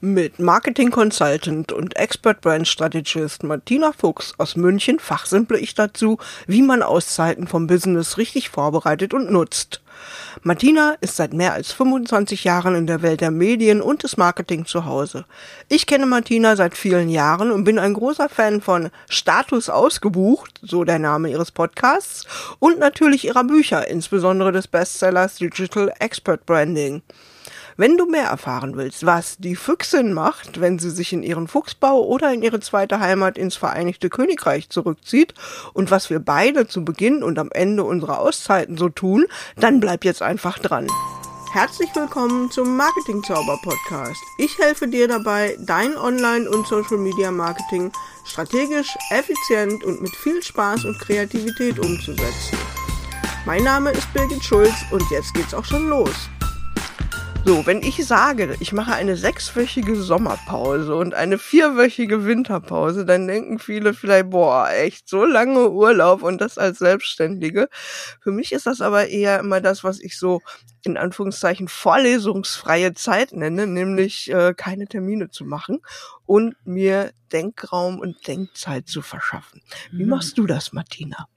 mit Marketing Consultant und Expert Brand Strategist Martina Fuchs aus München fachsimple ich dazu, wie man Auszeiten vom Business richtig vorbereitet und nutzt. Martina ist seit mehr als 25 Jahren in der Welt der Medien und des Marketing zu Hause. Ich kenne Martina seit vielen Jahren und bin ein großer Fan von Status ausgebucht, so der Name ihres Podcasts, und natürlich ihrer Bücher, insbesondere des Bestsellers Digital Expert Branding. Wenn du mehr erfahren willst, was die Füchsin macht, wenn sie sich in ihren Fuchsbau oder in ihre zweite Heimat ins Vereinigte Königreich zurückzieht und was wir beide zu Beginn und am Ende unserer Auszeiten so tun, dann bleib jetzt einfach dran. Herzlich willkommen zum Marketing Zauber Podcast. Ich helfe dir dabei, dein Online- und Social Media Marketing strategisch, effizient und mit viel Spaß und Kreativität umzusetzen. Mein Name ist Birgit Schulz und jetzt geht's auch schon los. So, wenn ich sage, ich mache eine sechswöchige Sommerpause und eine vierwöchige Winterpause, dann denken viele vielleicht, boah, echt so lange Urlaub und das als Selbstständige. Für mich ist das aber eher immer das, was ich so in Anführungszeichen vorlesungsfreie Zeit nenne, nämlich äh, keine Termine zu machen und mir Denkraum und Denkzeit zu verschaffen. Wie mhm. machst du das, Martina?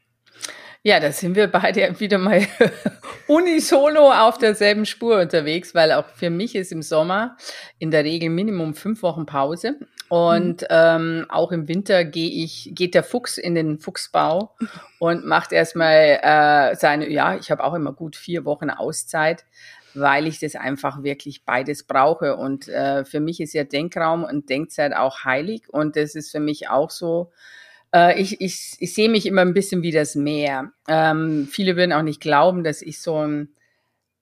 Ja, da sind wir beide wieder mal unisono auf derselben Spur unterwegs, weil auch für mich ist im Sommer in der Regel Minimum fünf Wochen Pause. Und mhm. ähm, auch im Winter gehe ich, geht der Fuchs in den Fuchsbau und macht erstmal äh, seine, ja, ich habe auch immer gut vier Wochen Auszeit, weil ich das einfach wirklich beides brauche. Und äh, für mich ist ja Denkraum und Denkzeit auch heilig. Und das ist für mich auch so, äh, ich, ich, ich sehe mich immer ein bisschen wie das Meer. Ähm, viele würden auch nicht glauben, dass ich so ein,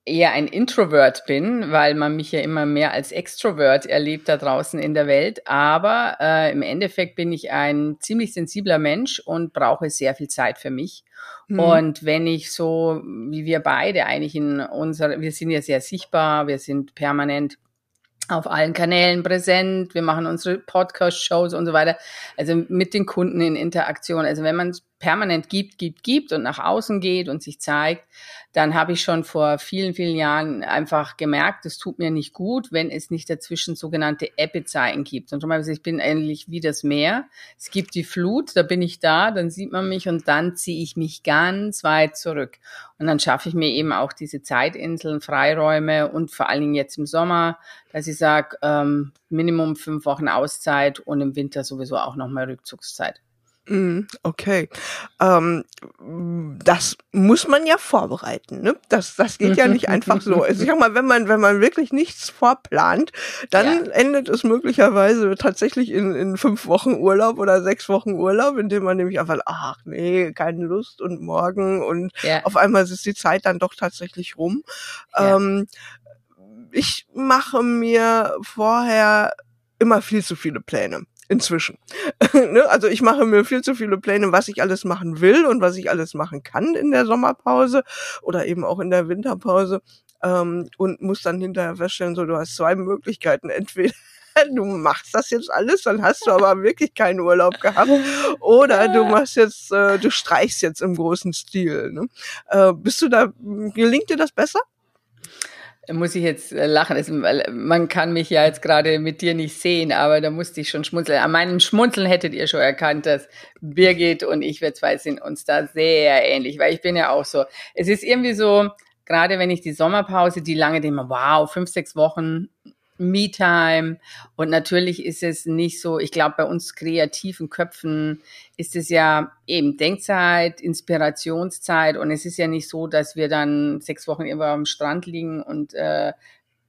eher ein Introvert bin, weil man mich ja immer mehr als Extrovert erlebt da draußen in der Welt. Aber äh, im Endeffekt bin ich ein ziemlich sensibler Mensch und brauche sehr viel Zeit für mich. Mhm. Und wenn ich so, wie wir beide eigentlich in unserer, wir sind ja sehr sichtbar, wir sind permanent auf allen Kanälen präsent. Wir machen unsere Podcast-Shows und so weiter. Also mit den Kunden in Interaktion. Also wenn man permanent gibt, gibt, gibt und nach außen geht und sich zeigt, dann habe ich schon vor vielen, vielen Jahren einfach gemerkt, es tut mir nicht gut, wenn es nicht dazwischen sogenannte Ebbe-Zeiten gibt. Und mal, ich bin ähnlich wie das Meer. Es gibt die Flut, da bin ich da, dann sieht man mich und dann ziehe ich mich ganz weit zurück. Und dann schaffe ich mir eben auch diese Zeitinseln, Freiräume und vor allen Dingen jetzt im Sommer, dass ich sage, ähm, Minimum fünf Wochen Auszeit und im Winter sowieso auch nochmal Rückzugszeit. Mhm, okay. Ähm, das muss man ja vorbereiten, ne? Das, das geht ja nicht einfach so. Also ich sag mal, wenn man, wenn man wirklich nichts vorplant, dann ja. endet es möglicherweise tatsächlich in, in fünf Wochen Urlaub oder sechs Wochen Urlaub, indem man nämlich einfach, ach nee, keine Lust und morgen und ja. auf einmal ist die Zeit dann doch tatsächlich rum. Ja. Ähm, ich mache mir vorher immer viel zu viele Pläne inzwischen. ne? Also ich mache mir viel zu viele Pläne, was ich alles machen will und was ich alles machen kann in der Sommerpause oder eben auch in der Winterpause ähm, und muss dann hinterher feststellen, so du hast zwei Möglichkeiten. Entweder du machst das jetzt alles, dann hast du aber wirklich keinen Urlaub gehabt. Oder du machst jetzt, äh, du streichst jetzt im großen Stil. Ne? Äh, bist du da, gelingt dir das besser? Muss ich jetzt äh, lachen. Es, man kann mich ja jetzt gerade mit dir nicht sehen, aber da musste ich schon schmunzeln. An meinem Schmunzeln hättet ihr schon erkannt, dass Birgit und ich, wir zwei sind uns da sehr ähnlich, weil ich bin ja auch so. Es ist irgendwie so, gerade wenn ich die Sommerpause, die lange, denke, wow, fünf, sechs Wochen, Me-Time. Und natürlich ist es nicht so, ich glaube, bei uns kreativen Köpfen ist es ja eben Denkzeit, Inspirationszeit. Und es ist ja nicht so, dass wir dann sechs Wochen irgendwo am Strand liegen und äh,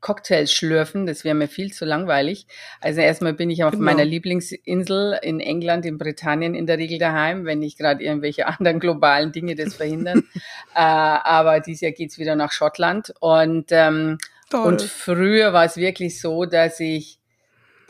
Cocktails schlürfen. Das wäre mir viel zu langweilig. Also erstmal bin ich auf genau. meiner Lieblingsinsel in England, in Britannien in der Regel daheim, wenn nicht gerade irgendwelche anderen globalen Dinge das verhindern. äh, aber dieses Jahr geht's wieder nach Schottland. Und ähm, Toll. Und früher war es wirklich so, dass ich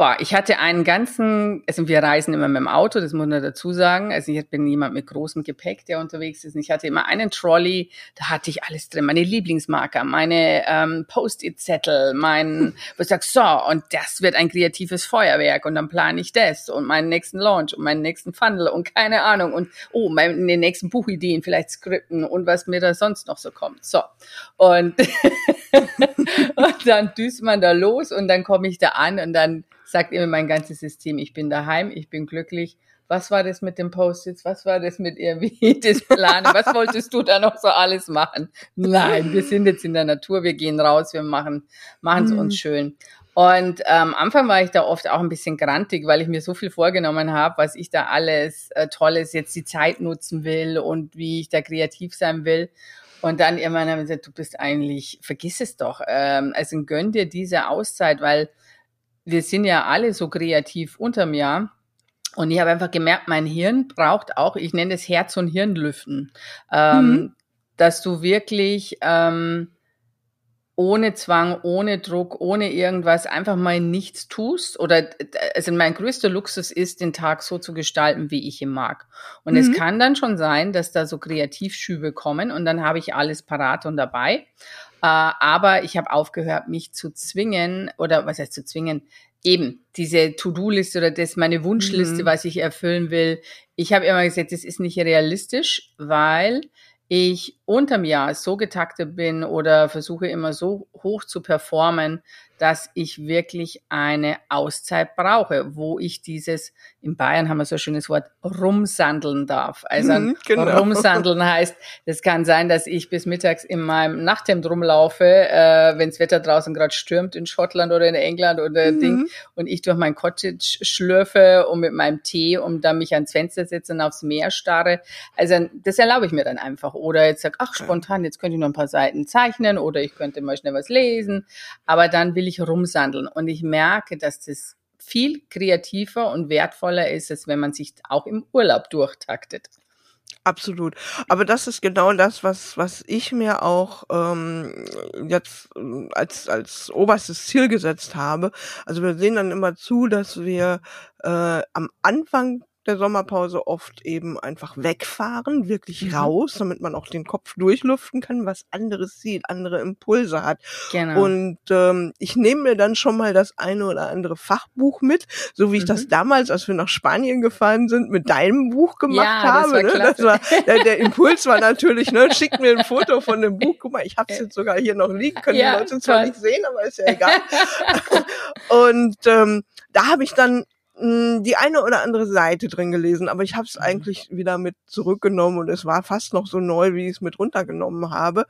Boah, ich hatte einen ganzen, also wir reisen immer mit dem Auto, das muss man dazu sagen. Also ich bin jemand mit großem Gepäck, der unterwegs ist. Und ich hatte immer einen Trolley, da hatte ich alles drin, meine Lieblingsmarker, meine ähm, Post-it-Zettel, mein, wo ich sag, so, und das wird ein kreatives Feuerwerk und dann plane ich das und meinen nächsten Launch und meinen nächsten Funnel und keine Ahnung und oh, meine nächsten Buchideen, vielleicht Skripten und was mir da sonst noch so kommt. So. Und, und dann düst man da los und dann komme ich da an und dann sagt immer mein ganzes System, ich bin daheim, ich bin glücklich. Was war das mit den Post-its? Was war das mit irgendwie das Planen? Was wolltest du da noch so alles machen? Nein, wir sind jetzt in der Natur, wir gehen raus, wir machen machen es uns mhm. schön. Und am ähm, Anfang war ich da oft auch ein bisschen grantig, weil ich mir so viel vorgenommen habe, was ich da alles äh, Tolles jetzt die Zeit nutzen will und wie ich da kreativ sein will. Und dann irgendwann haben wir gesagt, du bist eigentlich, vergiss es doch. Ähm, also gönn dir diese Auszeit, weil wir sind ja alle so kreativ unterm Jahr. Und ich habe einfach gemerkt, mein Hirn braucht auch, ich nenne es Herz- und Hirnlüften, ähm, mhm. dass du wirklich ähm, ohne Zwang, ohne Druck, ohne irgendwas einfach mal nichts tust. Oder also mein größter Luxus ist, den Tag so zu gestalten, wie ich ihn mag. Und mhm. es kann dann schon sein, dass da so Kreativschübe kommen und dann habe ich alles parat und dabei. Äh, aber ich habe aufgehört, mich zu zwingen oder was heißt zu zwingen? Eben diese To-Do-Liste oder das meine Wunschliste, mhm. was ich erfüllen will. Ich habe immer gesagt, das ist nicht realistisch, weil ich unterm Jahr so getaktet bin oder versuche immer so hoch zu performen, dass ich wirklich eine Auszeit brauche, wo ich dieses, in Bayern haben wir so ein schönes Wort, rumsandeln darf. Also mhm, genau. rumsandeln heißt, es kann sein, dass ich bis mittags in meinem Nachthemd rumlaufe, äh, wenn das Wetter draußen gerade stürmt in Schottland oder in England oder mhm. Ding und ich durch mein Cottage schlürfe und mit meinem Tee und dann mich ans Fenster setze und aufs Meer starre. Also das erlaube ich mir dann einfach. Oder jetzt sag, ach spontan, jetzt könnte ich noch ein paar Seiten zeichnen oder ich könnte mal schnell was lesen. Aber dann will ich rumsandeln. Und ich merke, dass das viel kreativer und wertvoller ist, als wenn man sich auch im Urlaub durchtaktet. Absolut. Aber das ist genau das, was, was ich mir auch ähm, jetzt als, als oberstes Ziel gesetzt habe. Also wir sehen dann immer zu, dass wir äh, am Anfang der Sommerpause oft eben einfach wegfahren, wirklich mhm. raus, damit man auch den Kopf durchlüften kann, was anderes sieht, andere Impulse hat. Genau. Und ähm, ich nehme mir dann schon mal das eine oder andere Fachbuch mit, so wie ich mhm. das damals, als wir nach Spanien gefahren sind, mit deinem Buch gemacht ja, habe. Das war, ne? das war der, der, Impuls war natürlich, ne, schick mir ein Foto von dem Buch. Guck mal, ich habe es jetzt sogar hier noch liegen, können ja, die Leute zwar nicht sehen, aber ist ja egal. Und ähm, da habe ich dann hm, die eine oder andere Seite drin gelesen, aber ich habe es mhm. eigentlich wieder mit zurückgenommen und es war fast noch so neu, wie ich es mit runtergenommen habe.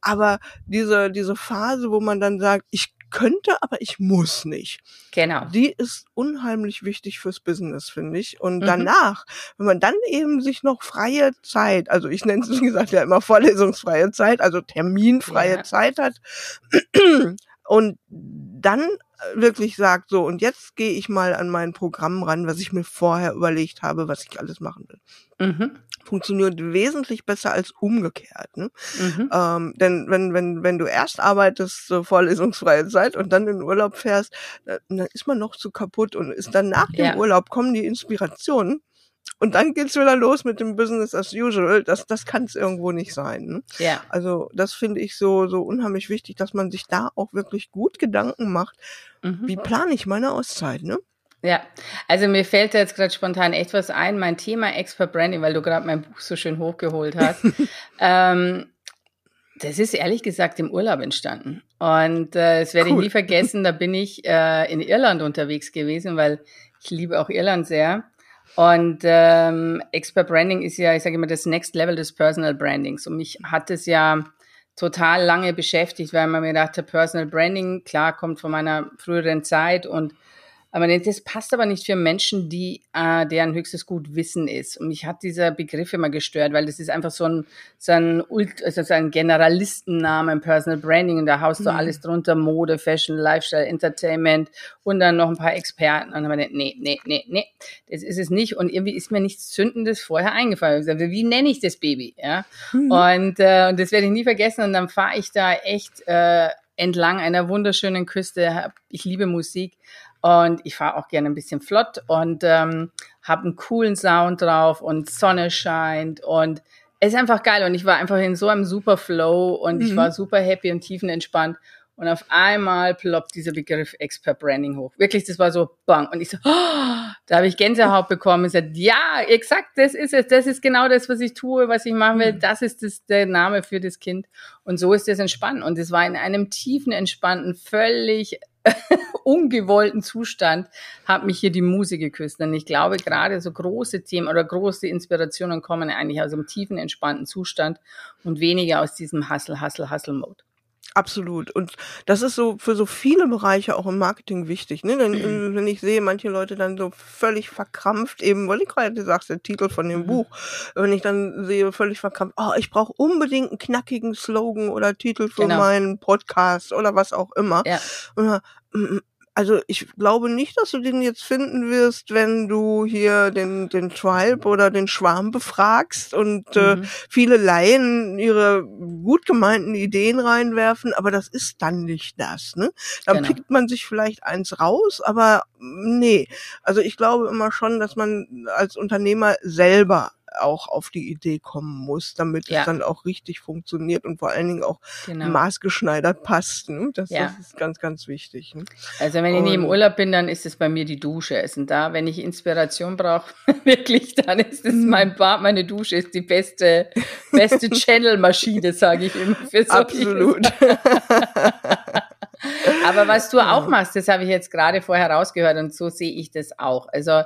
Aber diese, diese Phase, wo man dann sagt, ich könnte, aber ich muss nicht. Genau. Die ist unheimlich wichtig fürs Business, finde ich. Und mhm. danach, wenn man dann eben sich noch freie Zeit, also ich nenne es, wie gesagt, ja immer vorlesungsfreie Zeit, also terminfreie ja. Zeit hat, und dann wirklich sagt, so, und jetzt gehe ich mal an mein Programm ran, was ich mir vorher überlegt habe, was ich alles machen will. Mhm. Funktioniert wesentlich besser als umgekehrt. Ne? Mhm. Ähm, denn wenn, wenn, wenn du erst arbeitest, so vorlesungsfreie Zeit und dann in den Urlaub fährst, dann ist man noch zu kaputt und ist dann nach dem ja. Urlaub kommen die Inspirationen und dann geht's wieder los mit dem Business as usual. Das, das kann es irgendwo nicht sein. Ne? Ja. Also das finde ich so, so unheimlich wichtig, dass man sich da auch wirklich gut Gedanken macht. Mhm. Wie plane ich meine Auszeit, ne? Ja, also mir fällt da jetzt gerade spontan echt was ein. Mein Thema Expert Branding, weil du gerade mein Buch so schön hochgeholt hast. ähm, das ist ehrlich gesagt im Urlaub entstanden. Und äh, das werde cool. ich nie vergessen. Da bin ich äh, in Irland unterwegs gewesen, weil ich liebe auch Irland sehr. Und ähm, Expert Branding ist ja, ich sage immer, das Next Level des Personal Brandings. Und mich hat es ja total lange beschäftigt, weil man mir dachte, Personal Branding, klar, kommt von meiner früheren Zeit und aber das passt aber nicht für Menschen, die äh, deren höchstes Gut Wissen ist. Und mich hat dieser Begriff immer gestört, weil das ist einfach so ein so ein, also so ein Generalistennamen, Personal Branding, und da haust du mhm. alles drunter, Mode, Fashion, Lifestyle, Entertainment und dann noch ein paar Experten. Und dann haben wir gedacht, nee, nee, nee, nee, das ist es nicht. Und irgendwie ist mir nichts Zündendes vorher eingefallen. Ich gesagt, wie nenne ich das Baby? Ja. Mhm. Und, äh, und das werde ich nie vergessen. Und dann fahre ich da echt äh, entlang einer wunderschönen Küste. Ich liebe Musik und ich fahre auch gerne ein bisschen flott und ähm, habe einen coolen Sound drauf und Sonne scheint und es ist einfach geil und ich war einfach in so einem super Flow und mhm. ich war super happy und tiefenentspannt und auf einmal ploppt dieser Begriff Expert Branding hoch. Wirklich, das war so bang. Und ich so, oh, da habe ich Gänsehaut bekommen und gesagt, ja, exakt, das ist es. Das ist genau das, was ich tue, was ich machen will. Mhm. Das ist das, der Name für das Kind. Und so ist das entspannt. Und es war in einem tiefen, entspannten, völlig ungewollten Zustand hat mich hier die Muse geküsst. Und ich glaube, gerade so große Themen oder große Inspirationen kommen eigentlich aus einem tiefen, entspannten Zustand und weniger aus diesem Hustle, Hustle, Hustle-Mode. Absolut. Und das ist so für so viele Bereiche auch im Marketing wichtig. Ne? Denn, mhm. Wenn ich sehe, manche Leute dann so völlig verkrampft, eben, weil ich gerade sagst, der Titel von dem mhm. Buch, wenn ich dann sehe, völlig verkrampft, oh, ich brauche unbedingt einen knackigen Slogan oder Titel für genau. meinen Podcast oder was auch immer. Ja. Und, also ich glaube nicht, dass du den jetzt finden wirst, wenn du hier den, den Tribe oder den Schwarm befragst und äh, mhm. äh, viele Laien ihre gut gemeinten Ideen reinwerfen, aber das ist dann nicht das. Ne? Dann genau. pickt man sich vielleicht eins raus, aber nee. Also ich glaube immer schon, dass man als Unternehmer selber auch auf die Idee kommen muss, damit ja. es dann auch richtig funktioniert und vor allen Dingen auch genau. maßgeschneidert passt. Ne? Das, ja. das, ist ganz, ganz wichtig. Ne? Also wenn ich nie im Urlaub bin, dann ist es bei mir die Dusche. Es sind da, wenn ich Inspiration brauche, wirklich, dann ist es mein Bad, meine Dusche ist die beste, beste Channel-Maschine, sage ich immer. Für Absolut. Aber was du auch machst, das habe ich jetzt gerade vorher rausgehört und so sehe ich das auch. Also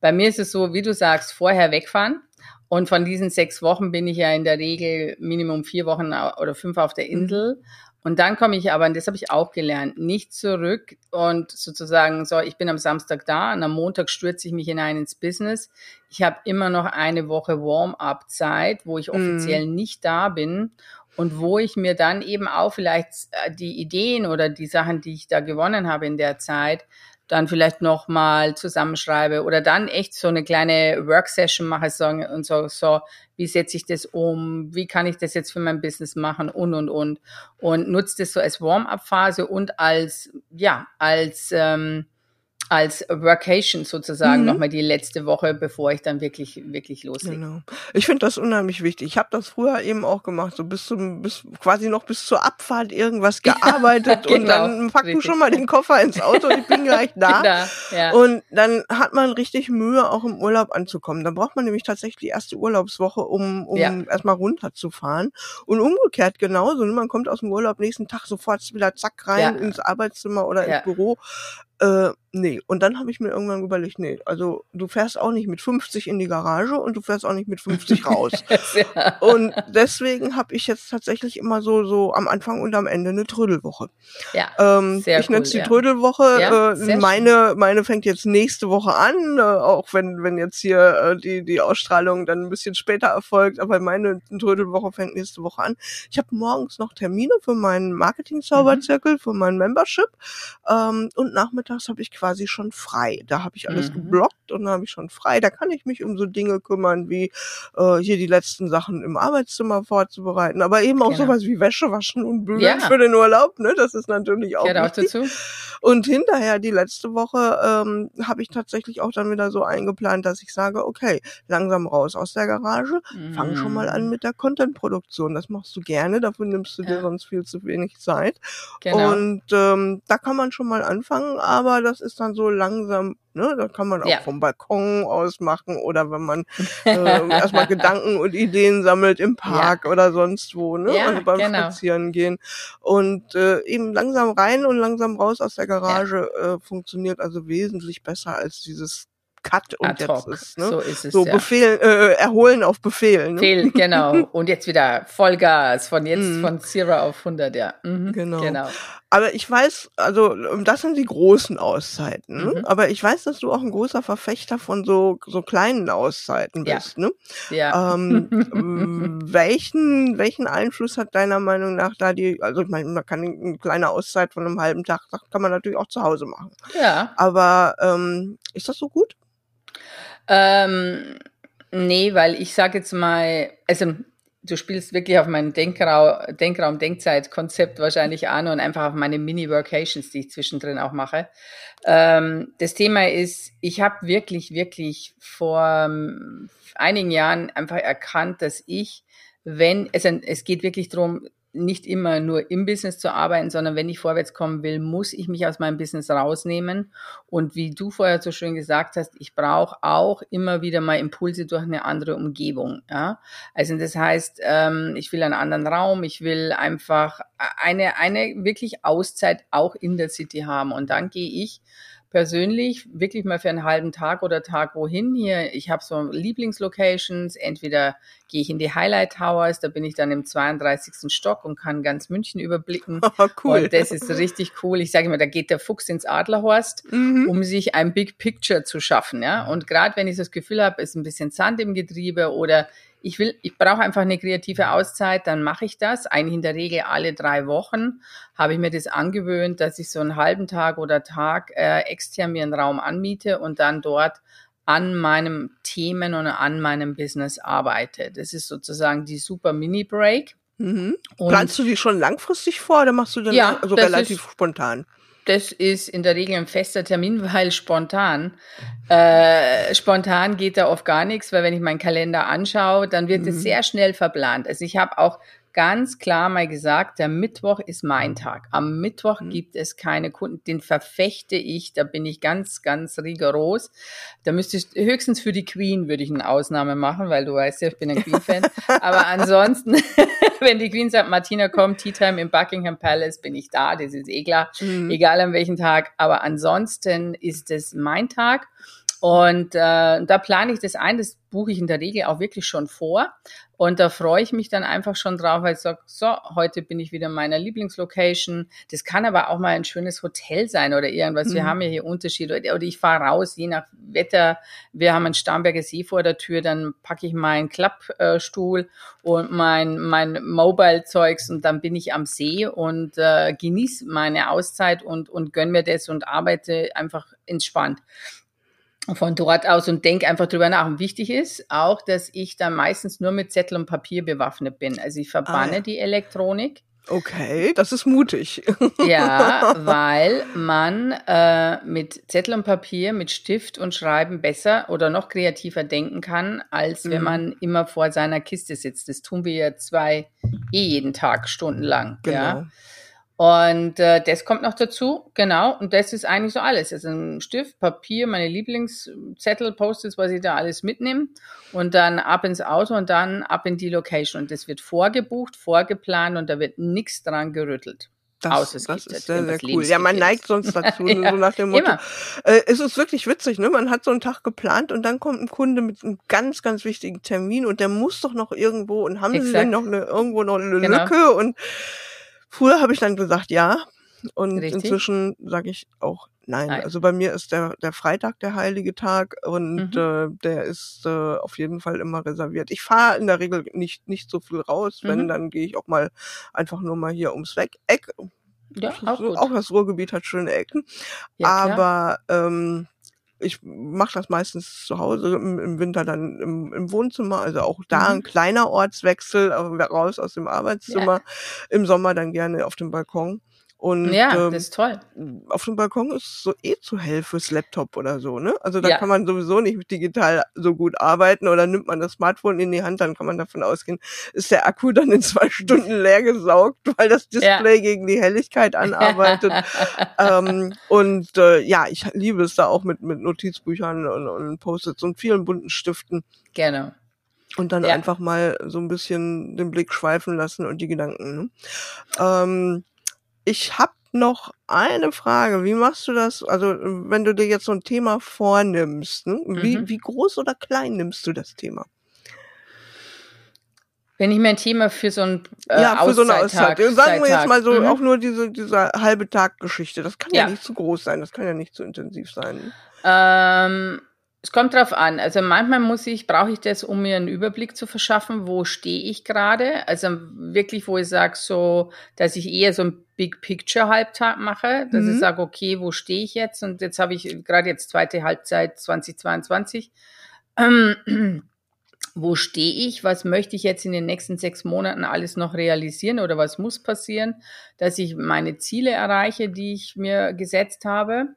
bei mir ist es so, wie du sagst, vorher wegfahren und von diesen sechs Wochen bin ich ja in der Regel Minimum vier Wochen oder fünf auf der mhm. Insel. Und dann komme ich aber, und das habe ich auch gelernt, nicht zurück und sozusagen so, ich bin am Samstag da und am Montag stürze ich mich hinein ins Business. Ich habe immer noch eine Woche Warm-up-Zeit, wo ich offiziell mm. nicht da bin und wo ich mir dann eben auch vielleicht äh, die Ideen oder die Sachen, die ich da gewonnen habe in der Zeit, dann vielleicht nochmal zusammenschreibe oder dann echt so eine kleine Work-Session mache sagen, und so, so, wie setze ich das um, wie kann ich das jetzt für mein Business machen und, und, und. Und nutze das so als Warm-up-Phase und als, ja, als, ähm, als Workation sozusagen mhm. nochmal die letzte Woche, bevor ich dann wirklich wirklich loslege. Genau. Ich finde das unheimlich wichtig. Ich habe das früher eben auch gemacht, so bis zum bis quasi noch bis zur Abfahrt irgendwas gearbeitet genau, und dann pack du schon mal den Koffer ins Auto, ich bin gleich da. Genau, ja. Und dann hat man richtig Mühe auch im Urlaub anzukommen. Dann braucht man nämlich tatsächlich die erste Urlaubswoche, um um ja. erstmal runterzufahren und umgekehrt genauso, ne? man kommt aus dem Urlaub nächsten Tag sofort wieder zack rein ins Arbeitszimmer oder ins Büro äh, nee. Und dann habe ich mir irgendwann überlegt, nee, also du fährst auch nicht mit 50 in die Garage und du fährst auch nicht mit 50 raus. ja. Und deswegen habe ich jetzt tatsächlich immer so so am Anfang und am Ende eine Trödelwoche. Ja. Ähm, sehr ich cool, nenne es die ja. Trödelwoche. Ja, äh, meine meine fängt jetzt nächste Woche an, äh, auch wenn wenn jetzt hier äh, die die Ausstrahlung dann ein bisschen später erfolgt, aber meine Trödelwoche fängt nächste Woche an. Ich habe morgens noch Termine für meinen Marketing Zauberzirkel, mhm. für mein Membership ähm, und nachmittags nachmittags habe ich quasi schon frei. Da habe ich alles mhm. geblockt und da habe ich schon frei. Da kann ich mich um so Dinge kümmern, wie äh, hier die letzten Sachen im Arbeitszimmer vorzubereiten, aber eben auch genau. sowas wie Wäsche waschen und bügeln ja. für den Urlaub. Ne? Das ist natürlich auch. Auch dazu. Und hinterher, die letzte Woche, ähm, habe ich tatsächlich auch dann wieder so eingeplant, dass ich sage, okay, langsam raus aus der Garage, mhm. fang schon mal an mhm. mit der Content-Produktion. Das machst du gerne, dafür nimmst du ja. dir sonst viel zu wenig Zeit. Genau. Und ähm, da kann man schon mal anfangen, aber das ist dann so langsam, ne, da kann man auch ja. vom Balkon aus machen oder wenn man äh, erstmal Gedanken und Ideen sammelt im Park ja. oder sonst wo, ne, ja, also beim genau. Spazieren gehen und äh, eben langsam rein und langsam raus aus der Garage äh, funktioniert also wesentlich besser als dieses Cut und Ad jetzt ist, ne? So ist es. So ja. Befehl, äh, erholen auf Befehl. Ne? Befehl, genau. Und jetzt wieder Vollgas von jetzt mm. von Zero auf 100, ja. Mhm. Genau. genau. Aber ich weiß, also das sind die großen Auszeiten. Ne? Mhm. Aber ich weiß, dass du auch ein großer Verfechter von so so kleinen Auszeiten bist. Ja. Ne? Ja. Ähm, welchen welchen Einfluss hat deiner Meinung nach da die? Also ich meine, man kann eine kleine Auszeit von einem halben Tag, kann man natürlich auch zu Hause machen. Ja. Aber ähm, ist das so gut? Ähm, nee, weil ich sage jetzt mal, also du spielst wirklich auf mein Denkraum, Denkraum Denkzeit-Konzept wahrscheinlich an und einfach auf meine Mini-Workations, die ich zwischendrin auch mache. Ähm, das Thema ist, ich habe wirklich, wirklich vor um, einigen Jahren einfach erkannt, dass ich, wenn, es, es geht wirklich darum, nicht immer nur im Business zu arbeiten, sondern wenn ich vorwärts kommen will, muss ich mich aus meinem Business rausnehmen. Und wie du vorher so schön gesagt hast, ich brauche auch immer wieder mal Impulse durch eine andere Umgebung. Ja? Also das heißt, ähm, ich will einen anderen Raum, ich will einfach eine, eine wirklich Auszeit auch in der City haben. Und dann gehe ich persönlich wirklich mal für einen halben Tag oder Tag wohin hier. Ich habe so Lieblingslocations. Entweder gehe ich in die Highlight Towers, da bin ich dann im 32. Stock und kann ganz München überblicken. Oh, cool. Und das ist richtig cool. Ich sage immer, da geht der Fuchs ins Adlerhorst, mhm. um sich ein Big Picture zu schaffen. Ja? Und gerade wenn ich das Gefühl habe, ist ein bisschen Sand im Getriebe oder ich will, ich brauche einfach eine kreative Auszeit, dann mache ich das. Eigentlich in der Regel alle drei Wochen habe ich mir das angewöhnt, dass ich so einen halben Tag oder Tag äh, extern mir einen Raum anmiete und dann dort an meinem Themen und an meinem Business arbeite. Das ist sozusagen die super Mini-Break. Mhm. Planst du die schon langfristig vor oder machst du dann ja, also relativ ist, spontan? Das ist in der Regel ein fester Termin, weil spontan, äh, spontan geht da oft gar nichts, weil wenn ich meinen Kalender anschaue, dann wird mhm. es sehr schnell verplant. Also ich habe auch ganz klar mal gesagt, der Mittwoch ist mein Tag. Am Mittwoch mhm. gibt es keine Kunden, den verfechte ich, da bin ich ganz, ganz rigoros. Da müsste ich höchstens für die Queen würde ich eine Ausnahme machen, weil du weißt ja, ich bin ein Queen-Fan. Aber ansonsten, wenn die Queen sagt, Martina kommt, Tea Time im Buckingham Palace, bin ich da, das ist eh klar, mhm. egal an welchem Tag. Aber ansonsten ist es mein Tag. Und äh, da plane ich das ein, das buche ich in der Regel auch wirklich schon vor. Und da freue ich mich dann einfach schon drauf, weil ich sage, so, heute bin ich wieder in meiner Lieblingslocation. Das kann aber auch mal ein schönes Hotel sein oder irgendwas. Mhm. Wir haben ja hier Unterschiede. Oder ich fahre raus, je nach Wetter. Wir haben einen Starnberger See vor der Tür, dann packe ich meinen Klappstuhl und mein, mein Mobile-Zeugs und dann bin ich am See und äh, genieße meine Auszeit und, und gönn mir das und arbeite einfach entspannt von dort aus und denke einfach drüber nach. Und wichtig ist auch, dass ich dann meistens nur mit Zettel und Papier bewaffnet bin. Also ich verbanne ah, ja. die Elektronik. Okay, das ist mutig. ja, weil man äh, mit Zettel und Papier, mit Stift und Schreiben besser oder noch kreativer denken kann, als mhm. wenn man immer vor seiner Kiste sitzt. Das tun wir ja zwei eh jeden Tag stundenlang. Genau. Ja. Und äh, das kommt noch dazu, genau. Und das ist eigentlich so alles. Also ein Stift, Papier, meine Lieblingszettel, Post-its, was ich da alles mitnehme. Und dann ab ins Auto und dann ab in die Location. Und das wird vorgebucht, vorgeplant und da wird nichts dran gerüttelt. Das, das ist sehr, sehr cool. Ja, man neigt sonst dazu, ja, so nach dem Motto. Äh, es ist wirklich witzig, ne? Man hat so einen Tag geplant und dann kommt ein Kunde mit einem ganz, ganz wichtigen Termin und der muss doch noch irgendwo und haben Exakt. sie denn noch eine, irgendwo noch eine genau. Lücke und Früher habe ich dann gesagt ja und Richtig. inzwischen sage ich auch nein. nein. Also bei mir ist der, der Freitag der heilige Tag und mhm. äh, der ist äh, auf jeden Fall immer reserviert. Ich fahre in der Regel nicht, nicht so viel raus. Mhm. Wenn, dann gehe ich auch mal einfach nur mal hier ums Weg. Eck. Ja, auch, gut. auch das Ruhrgebiet hat schöne Ecken. Ja, Aber ähm, ich mache das meistens zu Hause, im, im Winter dann im, im, Wohnzimmer, also auch da mhm. ein kleiner Ortswechsel, raus aus dem Arbeitszimmer, ja. im Sommer dann gerne auf dem Balkon. Und ja, ähm, das ist toll. Auf dem Balkon ist so eh zu hell fürs Laptop oder so, ne? Also da ja. kann man sowieso nicht digital so gut arbeiten oder nimmt man das Smartphone in die Hand, dann kann man davon ausgehen, ist der Akku dann in zwei Stunden leer gesaugt, weil das Display ja. gegen die Helligkeit anarbeitet. ähm, und äh, ja, ich liebe es da auch mit, mit Notizbüchern und, und Post-its und vielen bunten Stiften. Gerne und dann ja. einfach mal so ein bisschen den Blick schweifen lassen und die Gedanken. Ne? Ähm, ich habe noch eine Frage. Wie machst du das? Also, wenn du dir jetzt so ein Thema vornimmst, ne? wie, mhm. wie groß oder klein nimmst du das Thema? Wenn ich mir ein Thema für so ein äh, ja, für so eine Auszeit. Sagen wir jetzt mal so mhm. auch nur diese diese halbe Tag Geschichte. Das kann ja. ja. nicht zu groß sein. Das kann ja nicht zu intensiv sein. Ähm, es kommt drauf an. Also manchmal muss ich, brauche ich das, um mir einen Überblick zu verschaffen, wo stehe ich gerade. Also wirklich, wo ich sage, so, dass ich eher so ein Big Picture Halbtag mache, dass mhm. ich sage, okay, wo stehe ich jetzt? Und jetzt habe ich gerade jetzt zweite Halbzeit 2022. Ähm, wo stehe ich, was möchte ich jetzt in den nächsten sechs Monaten alles noch realisieren oder was muss passieren, dass ich meine Ziele erreiche, die ich mir gesetzt habe.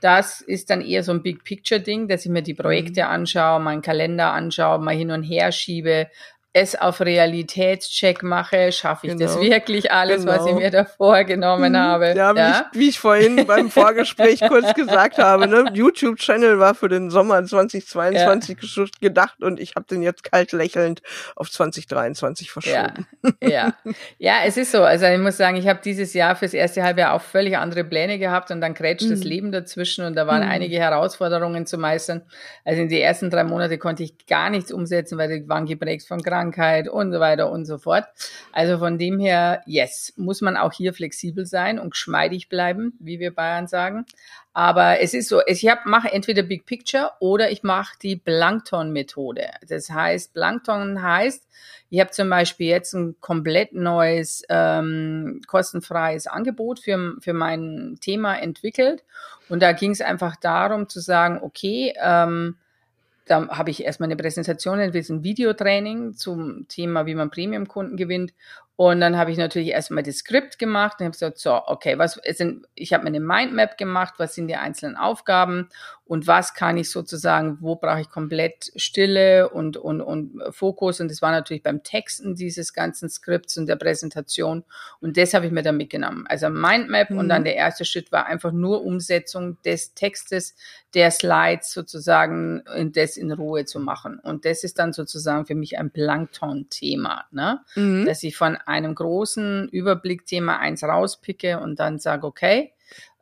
Das ist dann eher so ein Big Picture Ding, dass ich mir die Projekte mhm. anschaue, meinen Kalender anschaue, mal hin und her schiebe, es auf Realitätscheck mache, schaffe ich genau. das wirklich alles, genau. was ich genau. mir da vorgenommen mhm. habe. Ja, ja? Wie, ich, wie, ich, vorhin beim Vorgespräch kurz gesagt habe, ne? YouTube-Channel war für den Sommer 2022 ja. gedacht und ich habe den jetzt kalt lächelnd auf 2023 verschoben. Ja. ja, ja, es ist so. Also ich muss sagen, ich habe dieses Jahr fürs erste Halbjahr auch völlig andere Pläne gehabt und dann grätscht mhm. das Leben dazwischen und da waren mhm. einige Herausforderungen zu meistern. Also in die ersten drei Monate konnte ich gar nichts umsetzen, weil die waren geprägt von Krankheit Krankheit und so weiter und so fort. Also von dem her, yes, muss man auch hier flexibel sein und geschmeidig bleiben, wie wir Bayern sagen. Aber es ist so, ich mache entweder Big Picture oder ich mache die Plankton-Methode. Das heißt, Plankton heißt, ich habe zum Beispiel jetzt ein komplett neues ähm, kostenfreies Angebot für, für mein Thema entwickelt. Und da ging es einfach darum zu sagen, okay, ähm, da habe ich erstmal eine Präsentation entwickelt, ein Videotraining zum Thema, wie man Premium-Kunden gewinnt. Und dann habe ich natürlich erstmal das Skript gemacht und habe gesagt, so, okay, was sind, ich habe mir eine Mindmap gemacht, was sind die einzelnen Aufgaben und was kann ich sozusagen, wo brauche ich komplett Stille und, und, und Fokus. Und das war natürlich beim Texten dieses ganzen Skripts und der Präsentation. Und das habe ich mir dann mitgenommen. Also Mindmap mhm. und dann mhm. der erste Schritt war einfach nur Umsetzung des Textes, der Slides sozusagen, das in Ruhe zu machen. Und das ist dann sozusagen für mich ein Plankton-Thema, ne? Mhm. dass ich von einem großen Überblickthema eins rauspicke und dann sage, okay,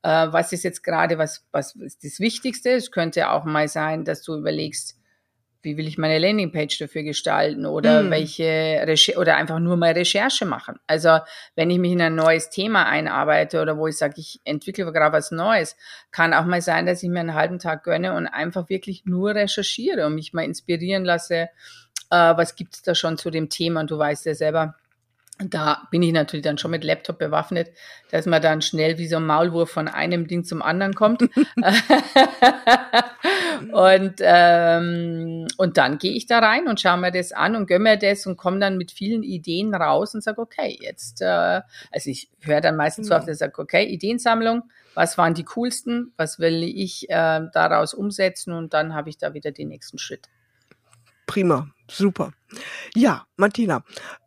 äh, was ist jetzt gerade, was, was ist das Wichtigste? Es könnte auch mal sein, dass du überlegst, wie will ich meine Landingpage dafür gestalten oder mm. welche Recher oder einfach nur mal Recherche machen. Also wenn ich mich in ein neues Thema einarbeite oder wo ich sage, ich entwickle gerade was Neues, kann auch mal sein, dass ich mir einen halben Tag gönne und einfach wirklich nur recherchiere und mich mal inspirieren lasse, äh, was gibt es da schon zu dem Thema. Und du weißt ja selber, da bin ich natürlich dann schon mit Laptop bewaffnet, dass man dann schnell wie so ein Maulwurf von einem Ding zum anderen kommt. und, ähm, und dann gehe ich da rein und schaue mir das an und gönne mir das und komme dann mit vielen Ideen raus und sage, okay, jetzt, äh, also ich höre dann meistens so auf, dass ich sage, okay, Ideensammlung, was waren die coolsten, was will ich äh, daraus umsetzen und dann habe ich da wieder den nächsten Schritt. Prima, super. Ja, Martina,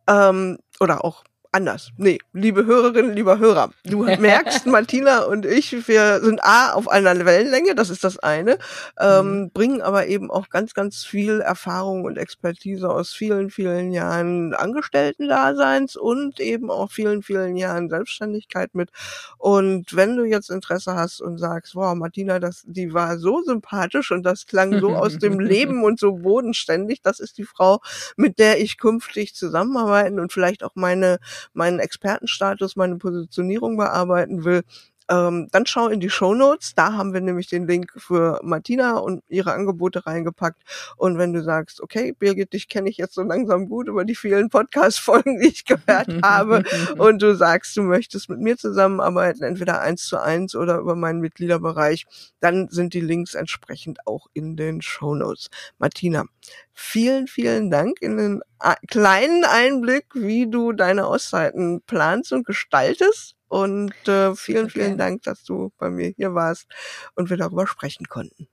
ähm, oder auch anders. Nee, liebe Hörerinnen, lieber Hörer, du merkst, Martina und ich, wir sind A auf einer Wellenlänge, das ist das eine, ähm, mhm. bringen aber eben auch ganz, ganz viel Erfahrung und Expertise aus vielen, vielen Jahren Angestellten-Daseins und eben auch vielen, vielen Jahren Selbstständigkeit mit. Und wenn du jetzt Interesse hast und sagst, wow, Martina, das, die war so sympathisch und das klang so aus dem Leben und so bodenständig, das ist die Frau, mit der ich künftig zusammenarbeiten und vielleicht auch meine meinen Expertenstatus, meine Positionierung bearbeiten will, ähm, dann schau in die Show Notes. Da haben wir nämlich den Link für Martina und ihre Angebote reingepackt. Und wenn du sagst, okay, Birgit, dich kenne ich jetzt so langsam gut über die vielen Podcast-Folgen, die ich gehört habe, und du sagst, du möchtest mit mir zusammenarbeiten, entweder eins zu eins oder über meinen Mitgliederbereich, dann sind die Links entsprechend auch in den Show Notes. Martina, vielen, vielen Dank in den äh, kleinen Einblick, wie du deine Auszeiten planst und gestaltest. Und äh, vielen, vielen Dank, dass du bei mir hier warst und wir darüber sprechen konnten.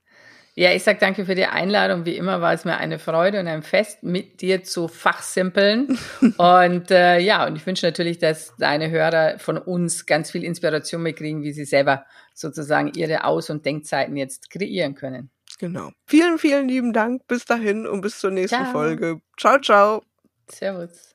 Ja, ich sag danke für die Einladung. Wie immer war es mir eine Freude und ein Fest, mit dir zu fachsimpeln. und äh, ja, und ich wünsche natürlich, dass deine Hörer von uns ganz viel Inspiration mitkriegen, wie sie selber sozusagen ihre Aus- und Denkzeiten jetzt kreieren können. Genau. Vielen, vielen lieben Dank. Bis dahin und bis zur nächsten ciao. Folge. Ciao, ciao. Servus.